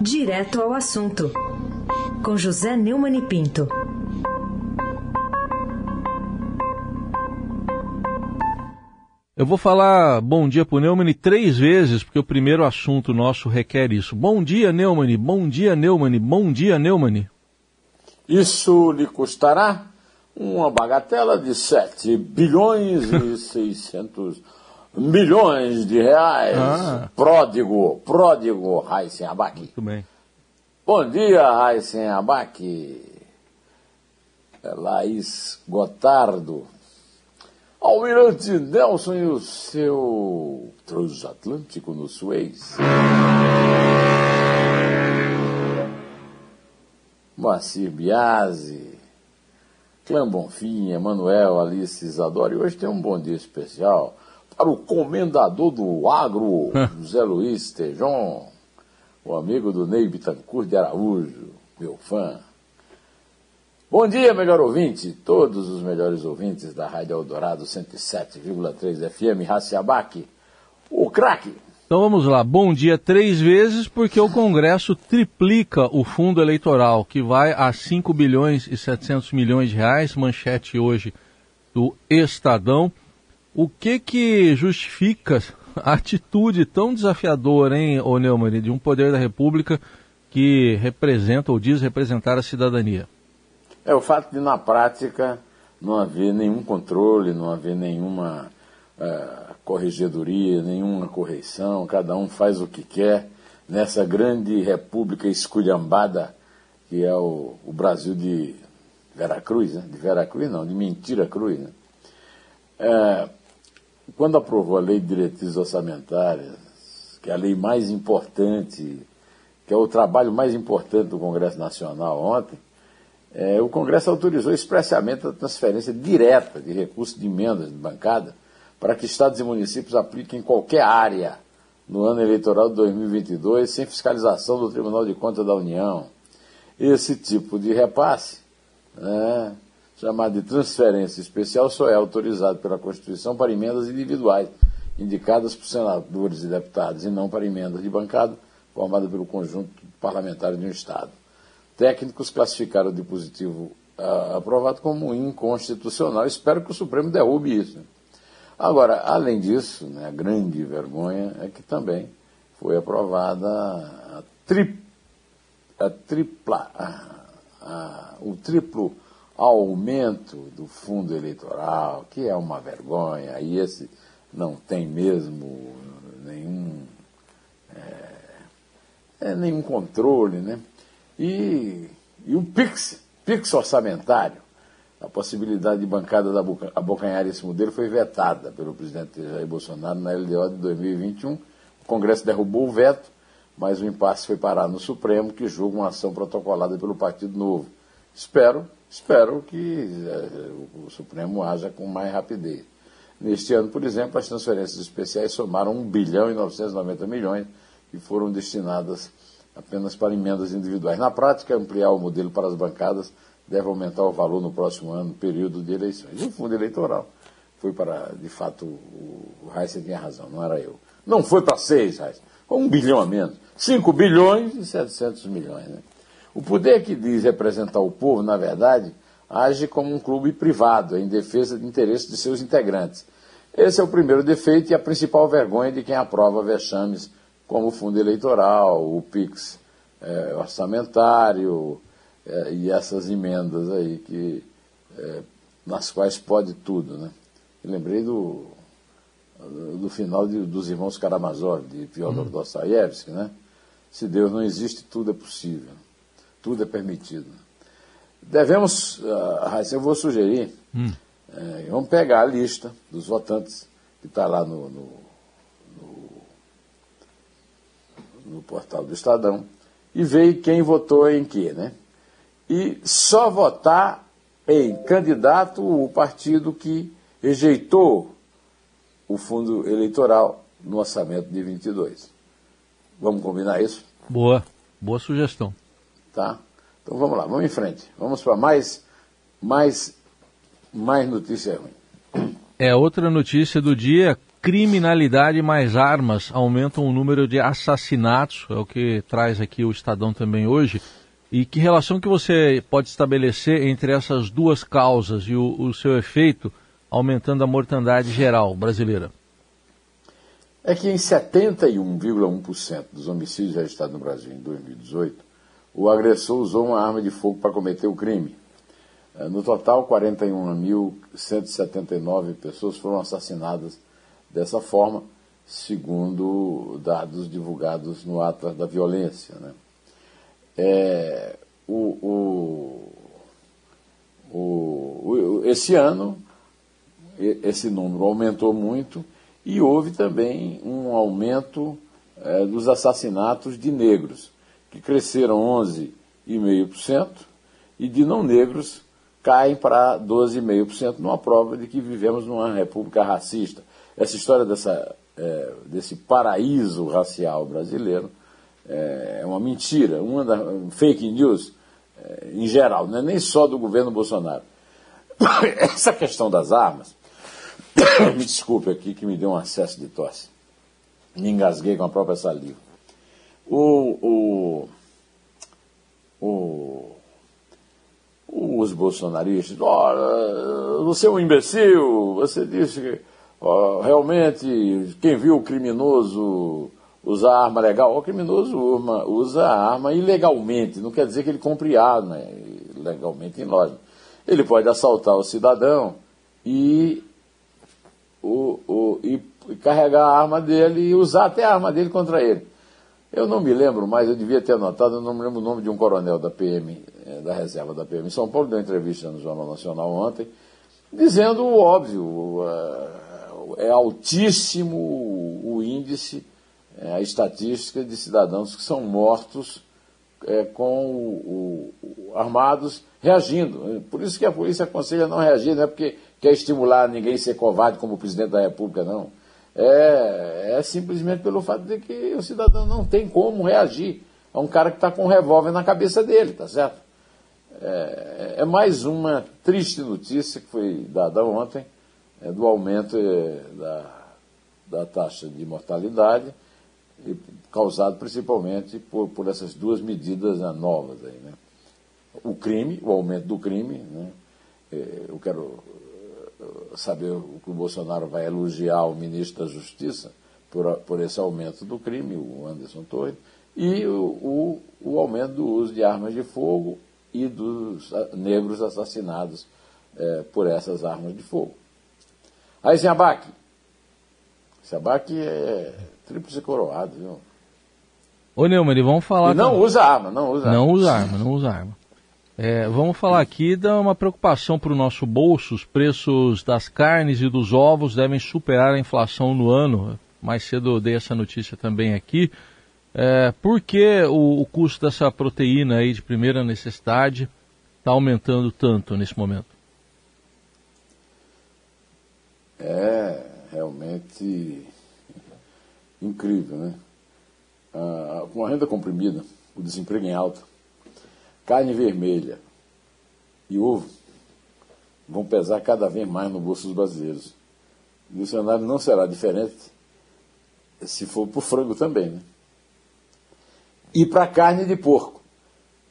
Direto ao assunto, com José Neumann e Pinto. Eu vou falar bom dia para o Neumann três vezes, porque o primeiro assunto nosso requer isso. Bom dia, Neumann, bom dia, Neumann, bom dia, Neumann. Isso lhe custará uma bagatela de 7 bilhões e 600 milhões de reais. Ah. Pródigo, pródigo, Raíssen Abac. Muito bem. Bom dia, Raíssen Abac. Laís Gotardo. Almirante Nelson e o seu transatlântico no Suez. Moacir Biasi, Clã Bonfim, Emanuel, Alice Isadora. E hoje tem um bom dia especial para o comendador do agro, José Luiz Tejon, o amigo do Ney Bitancourt de Araújo, meu fã. Bom dia, melhor ouvinte, todos os melhores ouvintes da Rádio Eldorado 107,3 FM, Raciabaque, o craque. Então vamos lá, bom dia três vezes, porque o Congresso triplica o fundo eleitoral, que vai a 5 bilhões e 700 milhões de reais, manchete hoje do Estadão. O que que justifica a atitude tão desafiadora, hein, ô Neumann, de um poder da República que representa ou diz representar a cidadania? É o fato de, na prática, não haver nenhum controle, não haver nenhuma uh, corregedoria, nenhuma correção, cada um faz o que quer nessa grande república esculhambada que é o, o Brasil de Veracruz, né? de Veracruz não, de Mentira Cruz. Né? É, quando aprovou a Lei de Diretrizes Orçamentárias, que é a lei mais importante, que é o trabalho mais importante do Congresso Nacional ontem, é, o Congresso autorizou expressamente a transferência direta de recursos de emendas de bancada para que estados e municípios apliquem em qualquer área no ano eleitoral de 2022 sem fiscalização do Tribunal de Contas da União. Esse tipo de repasse, né, chamado de transferência especial, só é autorizado pela Constituição para emendas individuais, indicadas por senadores e deputados, e não para emendas de bancada, formada pelo conjunto parlamentar de um Estado técnicos classificaram o dispositivo uh, aprovado como inconstitucional. Espero que o Supremo derrube isso. Agora, além disso, né, a grande vergonha é que também foi aprovada a, tri, a tripla, a, a, o triplo aumento do fundo eleitoral, que é uma vergonha, e esse não tem mesmo nenhum, é, é nenhum controle, né? E, e o PIX, PIX orçamentário, a possibilidade de bancada da abocanhar esse modelo foi vetada pelo presidente Jair Bolsonaro na LDO de 2021. O Congresso derrubou o veto, mas o impasse foi parar no Supremo, que julga uma ação protocolada pelo Partido Novo. Espero, espero que é, o Supremo haja com mais rapidez. Neste ano, por exemplo, as transferências especiais somaram 1 bilhão e 990 milhões e foram destinadas apenas para emendas individuais. Na prática, ampliar o modelo para as bancadas deve aumentar o valor no próximo ano, período de eleições. E o fundo eleitoral foi para, de fato, o Heisen tinha razão, não era eu. Não foi para seis, Heisen, um bilhão a menos. Cinco bilhões e setecentos milhões. Né? O poder que diz representar o povo, na verdade, age como um clube privado, em defesa de interesses de seus integrantes. Esse é o primeiro defeito e a principal vergonha de quem aprova vexames como o fundo eleitoral, o PIX é, orçamentário é, e essas emendas aí que, é, nas quais pode tudo. Né? Eu lembrei do, do final de, dos irmãos Karamazov, de Fyodor uhum. Dostoiévski, né? Se Deus não existe, tudo é possível, tudo é permitido. Devemos, uh, eu vou sugerir, hum. é, vamos pegar a lista dos votantes que está lá no, no no portal do Estadão e ver quem votou em quê, né? E só votar em candidato o partido que rejeitou o fundo eleitoral no orçamento de 22. Vamos combinar isso? Boa, boa sugestão. Tá? Então vamos lá, vamos em frente. Vamos para mais, mais, mais notícia ruim. É outra notícia do dia criminalidade mais armas aumentam o número de assassinatos, é o que traz aqui o Estadão também hoje. E que relação que você pode estabelecer entre essas duas causas e o, o seu efeito aumentando a mortandade geral brasileira? É que em 71,1% dos homicídios registrados no Brasil em 2018, o agressor usou uma arma de fogo para cometer o crime. É, no total, 41.179 pessoas foram assassinadas dessa forma, segundo dados divulgados no Atlas da Violência. Né? É, o, o, o, esse ano, esse número aumentou muito e houve também um aumento é, dos assassinatos de negros, que cresceram 11,5%, e de não negros caem para 12,5%, numa prova de que vivemos numa república racista. Essa história dessa, é, desse paraíso racial brasileiro é, é uma mentira, uma da, fake news é, em geral, não é nem só do governo Bolsonaro. Essa questão das armas, me desculpe aqui que me deu um acesso de tosse. Me engasguei com a própria saliva. O, o, o, os bolsonaristas, oh, você é um imbecil, você disse que oh, realmente quem viu o criminoso usar arma legal, o criminoso usa, arma ilegalmente, não quer dizer que ele compre arma legalmente em loja. Ele pode assaltar o cidadão e o, o, e carregar a arma dele e usar até a arma dele contra ele. Eu não me lembro mais, eu devia ter anotado, eu não me lembro o nome de um coronel da PM, eh, da reserva da PM em São Paulo, deu entrevista no Jornal Nacional ontem, dizendo o óbvio, é altíssimo o índice, é, a estatística de cidadãos que são mortos com o, o, armados reagindo. Por isso que a polícia aconselha não reagir, não é porque quer estimular ninguém a ser covarde como o presidente da República, não. É, é simplesmente pelo fato de que o cidadão não tem como reagir a um cara que está com um revólver na cabeça dele, tá certo? É, é, mais uma triste notícia que foi dada ontem é, do aumento é, da, da taxa de mortalidade, causado principalmente por, por essas duas medidas né, novas aí, né? O crime, o aumento do crime, né? É, eu quero saber o que o Bolsonaro vai elogiar o ministro da Justiça por, por esse aumento do crime, o Anderson Torres, e o, o, o aumento do uso de armas de fogo e dos negros assassinados é, por essas armas de fogo. Aí, Ziabac. Ziabac é tríplice coroado, viu? Ô, Neumann, vamos falar... E não usa arma, não usa Não arma. usa arma, não usa arma. É, vamos falar aqui de uma preocupação para o nosso bolso. Os preços das carnes e dos ovos devem superar a inflação no ano. Mais cedo eu dei essa notícia também aqui. É, por que o, o, custo dessa proteína aí de primeira necessidade está aumentando tanto nesse momento? É realmente incrível, né? Ah, com a renda comprimida, o desemprego em alta, carne vermelha e ovo vão pesar cada vez mais no bolso dos brasileiros. E o cenário não será diferente se for para o frango também. Né? E para a carne de porco.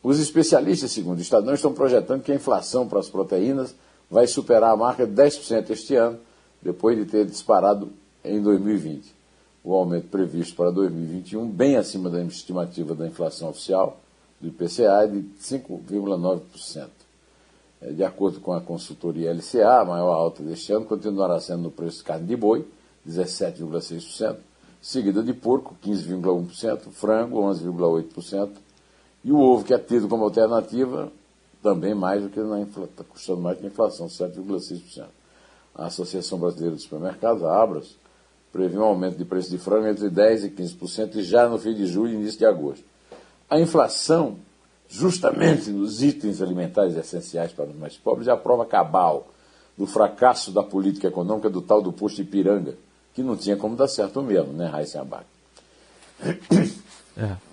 Os especialistas, segundo o Estadão, estão projetando que a inflação para as proteínas vai superar a marca de 10% este ano, depois de ter disparado em 2020. O aumento previsto para 2021, bem acima da estimativa da inflação oficial, do IPCA é de 5,9%. É, de acordo com a consultoria LCA, a maior alta deste ano continuará sendo no preço de carne de boi, 17,6%, seguida de porco, 15,1%, frango, 11,8%, e o ovo, que é tido como alternativa, também mais do que na está custando mais que a inflação, 7,6%. A Associação Brasileira de Supermercados, a Abras, prevê um aumento de preço de frango entre 10% e 15% já no fim de julho e início de agosto. A inflação, justamente nos itens alimentares essenciais para os mais pobres, é a prova cabal do fracasso da política econômica do tal do posto Ipiranga, que não tinha como dar certo mesmo, né, Raíssa Abac? É.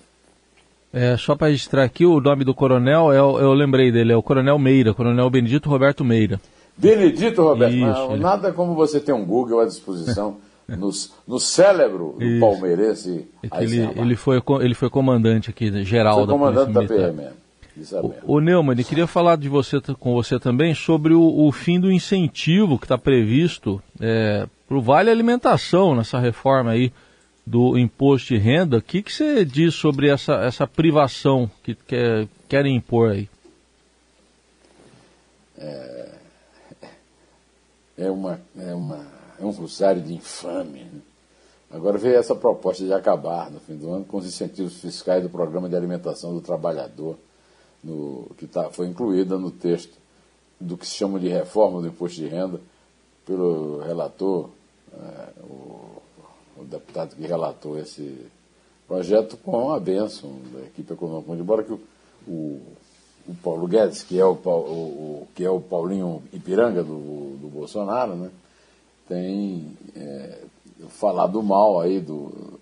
É, só para registrar aqui, o nome do coronel, eu, eu lembrei dele, é o Coronel Meira, Coronel Benedito Roberto Meira. Benedito Roberto, Isso, nada como você ter um Google à disposição no, no cérebro do Isso. palmeirense. É ele, ele, foi, ele foi comandante aqui, geral foi da comandante da PM. O, o Neumann, eu queria falar de você, com você também sobre o, o fim do incentivo que está previsto é, para o Vale Alimentação nessa reforma aí do imposto de renda. O que, que você diz sobre essa, essa privação que quer, querem impor aí? É, é, uma, é, uma, é um rosário de infame. Né? Agora veio essa proposta de acabar no fim do ano com os incentivos fiscais do Programa de Alimentação do Trabalhador, no, que tá, foi incluída no texto do que se chama de reforma do imposto de renda pelo relator, é, o, o, deputado que relatou esse projeto com a benção da equipe econômica, embora que o, o o Paulo Guedes, que é o, que é o Paulinho Ipiranga do, do Bolsonaro, né, tem é, falado mal aí do,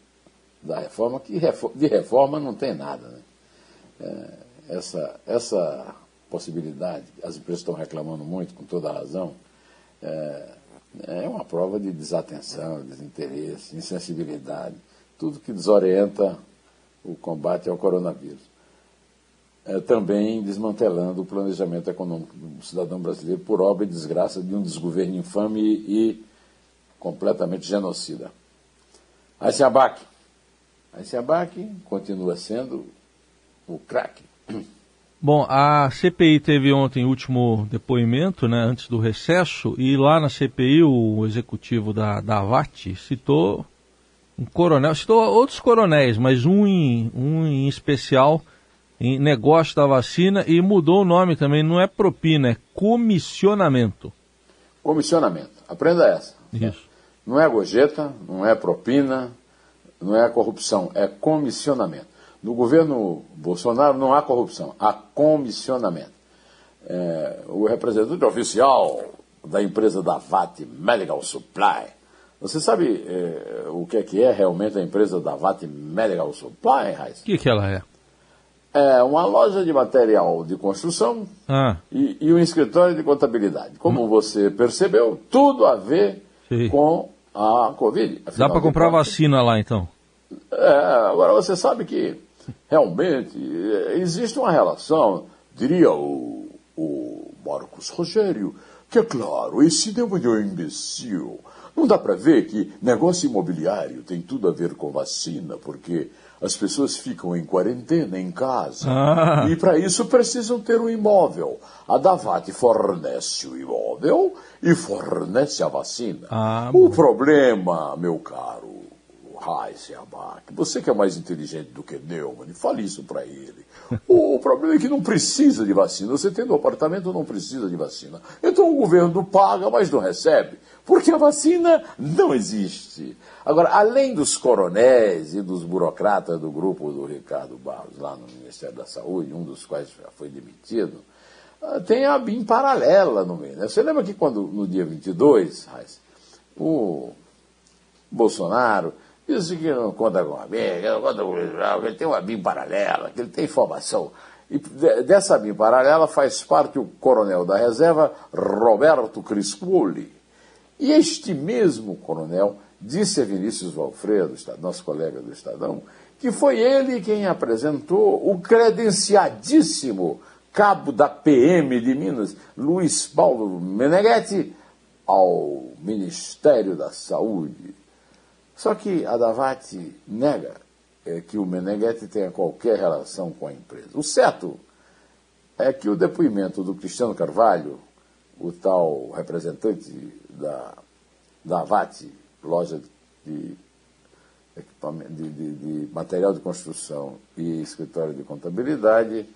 da reforma, que de reforma não tem nada. Né? É, essa, essa possibilidade, as empresas estão reclamando muito, com toda razão, é, é uma prova de desatenção, desinteresse, insensibilidade, tudo que desorienta o combate ao coronavírus é, também desmantelando o planejamento econômico do cidadão brasileiro por obra e desgraça de um desgoverno infame e completamente genocida. Ayciabac. Ayciabac continua sendo o craque. Bom, a CPI teve ontem o último depoimento, né, antes do recesso, e lá na CPI o executivo da, da VAT citou um coronel, citou outros coronéis, mas um em, um em especial em negócio da vacina e mudou o nome também, não é propina, é comissionamento. Comissionamento. Aprenda essa. Isso. Não é gorjeta, não é propina, não é corrupção, é comissionamento. No governo Bolsonaro não há corrupção, há comissionamento. É, o representante oficial da empresa da VAT Medical Supply, você sabe é, o que é, que é realmente a empresa da VAT Medical Supply, Raiz? O que, que ela é? É uma loja de material de construção ah. e, e, um escritório de contabilidade. Como hum. você percebeu, tudo a ver Sim. com a Covid. Dá para comprar contas. vacina lá então? É, agora você sabe que realmente existe uma relação, diria o, o Marcos Rogério, que é claro, esse não é um imbecil. Não dá para ver que negócio imobiliário tem tudo a ver com vacina, porque as pessoas ficam em quarentena em casa ah. e para isso precisam ter um imóvel. A Davat fornece o imóvel e fornece a vacina. Ah, o problema, meu caro Heisenbach, você que é mais inteligente do que Neumann, fale isso para ele. O problema é que não precisa de vacina. Você tendo um apartamento não precisa de vacina. Então o governo paga, mas não recebe. Porque a vacina não existe. Agora, além dos coronéis e dos burocratas do grupo do Ricardo Barros, lá no Ministério da Saúde, um dos quais já foi demitido, ah, tem a BIM paralela no meio. Né? Você lembra que quando, no dia 22, o Bolsonaro disse que não conta com a BIM, que não conta com o ele tem uma BIM paralela, que ele tem informação. E dessa BIM paralela faz parte o coronel da reserva, Roberto Crispoli, e este mesmo coronel disse a Vinícius Valfredo, nosso colega do Estadão, que foi ele quem apresentou o credenciadíssimo cabo da PM de Minas, Luiz Paulo Meneghetti, ao Ministério da Saúde. Só que a Davati nega é, que o Meneghetti tenha qualquer relação com a empresa. O certo é que o depoimento do Cristiano Carvalho, o tal representante da, da VAT, loja de, de, de, de, material de construção e escritório de contabilidade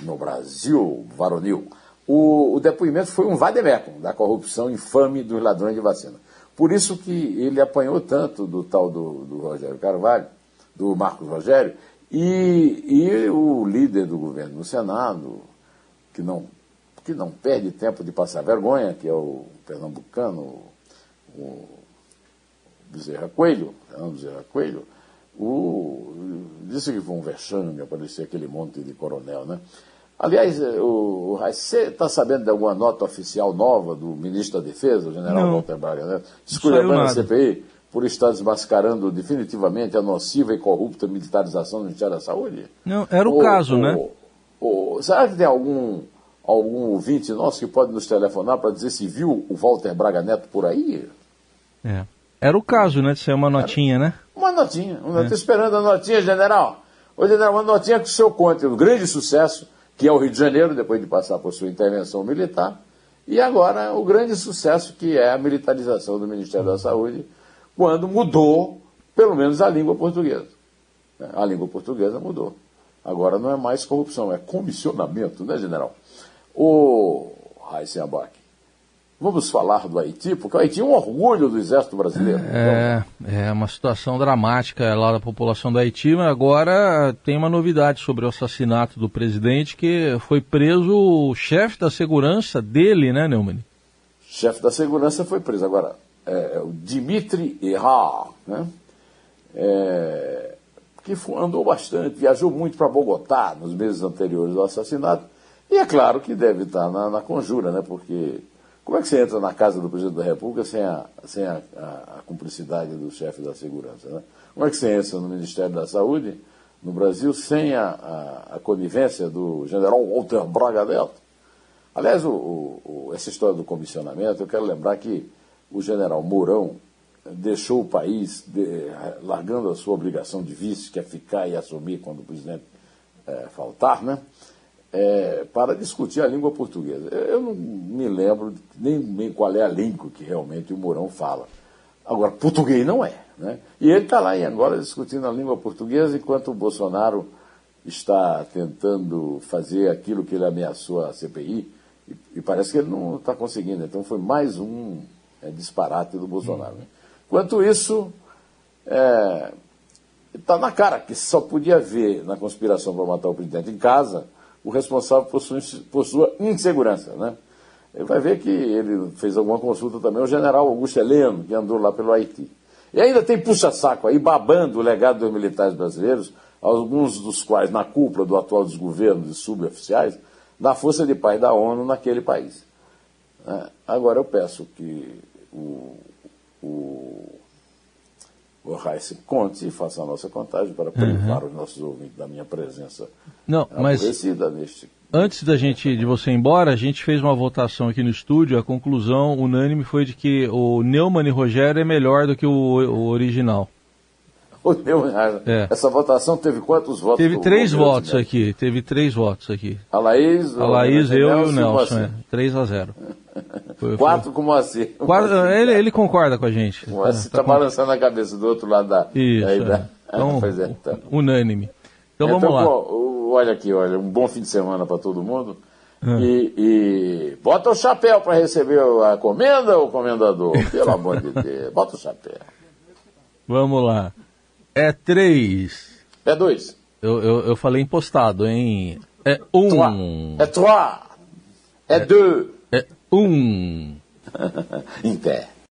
no Brasil, varonil. O, o depoimento foi um vademecum da corrupção infame dos ladrões de vacina. Por isso que ele apanhou tanto do tal do, do Rogério Carvalho, do Marcos Rogério, e, e o líder do governo no Senado, que não, que não perde tempo de passar vergonha, que é o pernambucano, o Bezerra Coelho, Fernando Bezerra Coelho, o, disse que foi um vexame aparecer aquele monte de coronel, né? Aliás, eh, o, você está sabendo de alguma nota oficial nova do ministro da Defesa, o general Walter Braga, né? Escolhendo a CPI, por estar desmascarando definitivamente a nociva e corrupta militarização do Ministério da Saúde? Não, era o, o caso, o, né? O, será que tem algum, algum ouvinte nosso que pode nos telefonar para dizer se viu o Walter Braga Neto por aí? É. Era o caso, né, de ser uma notinha, era né? Uma notinha. Uma é. esperando a notinha, general. Ô, general, uma notinha que o senhor conte um grande sucesso, que é o Rio de Janeiro, depois de passar por sua intervenção militar, e agora o grande sucesso que é a militarização do Ministério da Saúde, quando mudou, pelo menos, a língua portuguesa. A língua portuguesa mudou. Agora não é mais corrupção, é comissionamento, né, general? Raíssa Abac, vamos falar do Haiti, porque o Haiti é um orgulho do exército brasileiro. É, é uma situação dramática lá da população do Haiti, mas agora tem uma novidade sobre o assassinato do presidente, que foi preso o chefe da segurança dele, né, Neumann? Chefe da segurança foi preso. Agora, é, é o Dimitri Errar, né? É, que andou bastante, viajou muito para Bogotá nos meses anteriores ao assassinato. E é claro que deve estar na, na, conjura, né? Porque como é que você entra na casa do presidente da República sem a, sem a, a, a cumplicidade do chefe da segurança? Né? Como é que você entra no Ministério da Saúde, no Brasil, sem a, a, conivência do general Walter Braga Neto? Aliás, o, o, essa história do comissionamento, eu quero lembrar que o general Mourão, deixou o país de, largando a sua obrigação de vice, que é ficar e assumir quando o presidente é, faltar, né? É, para discutir a língua portuguesa. Eu não me lembro nem, nem qual é a língua que realmente o Mourão fala. Agora, português não é. Né? E ele está lá em Angola discutindo a língua portuguesa, enquanto o Bolsonaro está tentando fazer aquilo que ele ameaçou a CPI, e, e parece que ele não está conseguindo. Então foi mais um é, disparate do Bolsonaro. Né? Quanto isso, está é, tá na cara que só podia ver na conspiração para matar o presidente em casa o responsável por sua, insegurança. Né? Ele vai ver que ele fez alguma consulta também ao general Augusto Heleno, que andou lá pelo Haiti. E ainda tem puxa-saco aí babando o legado dos militares brasileiros, alguns dos quais na cúpula do atual desgoverno de suboficiais, da força de paz da ONU naquele país. É, agora eu peço que o o, o Reis conte e faça a nossa contagem para privar uhum. os nossos ouvintes da minha presença Não, mas neste. Antes da gente de você ir embora, a gente fez uma votação aqui no estúdio. A conclusão unânime foi de que o Neumann e Rogério é melhor do que o, o original. O Neumann, é. Essa votação teve quantos votos? Teve três votos aqui. Teve três votos aqui. A Laís, a Laís eu e o Nelson. É, 3 a zero. Foi, Quatro com o Moacir. Quatro, ele, ele concorda com a gente. O Moacir está tá, tá balançando a cabeça do outro lado da. Isso. Aí, da... Então, é, então, unânime. Então, então vamos lá. Pô, olha aqui, olha, um bom fim de semana para todo mundo. Hum. E, e, bota o chapéu para receber a comenda, o comendador. Pelo amor de Deus, bota o chapéu. Vamos lá. É três. É dois. Eu, eu, eu falei impostado, hein? É um. Trois. É trois. É, é deux. Um. em pé.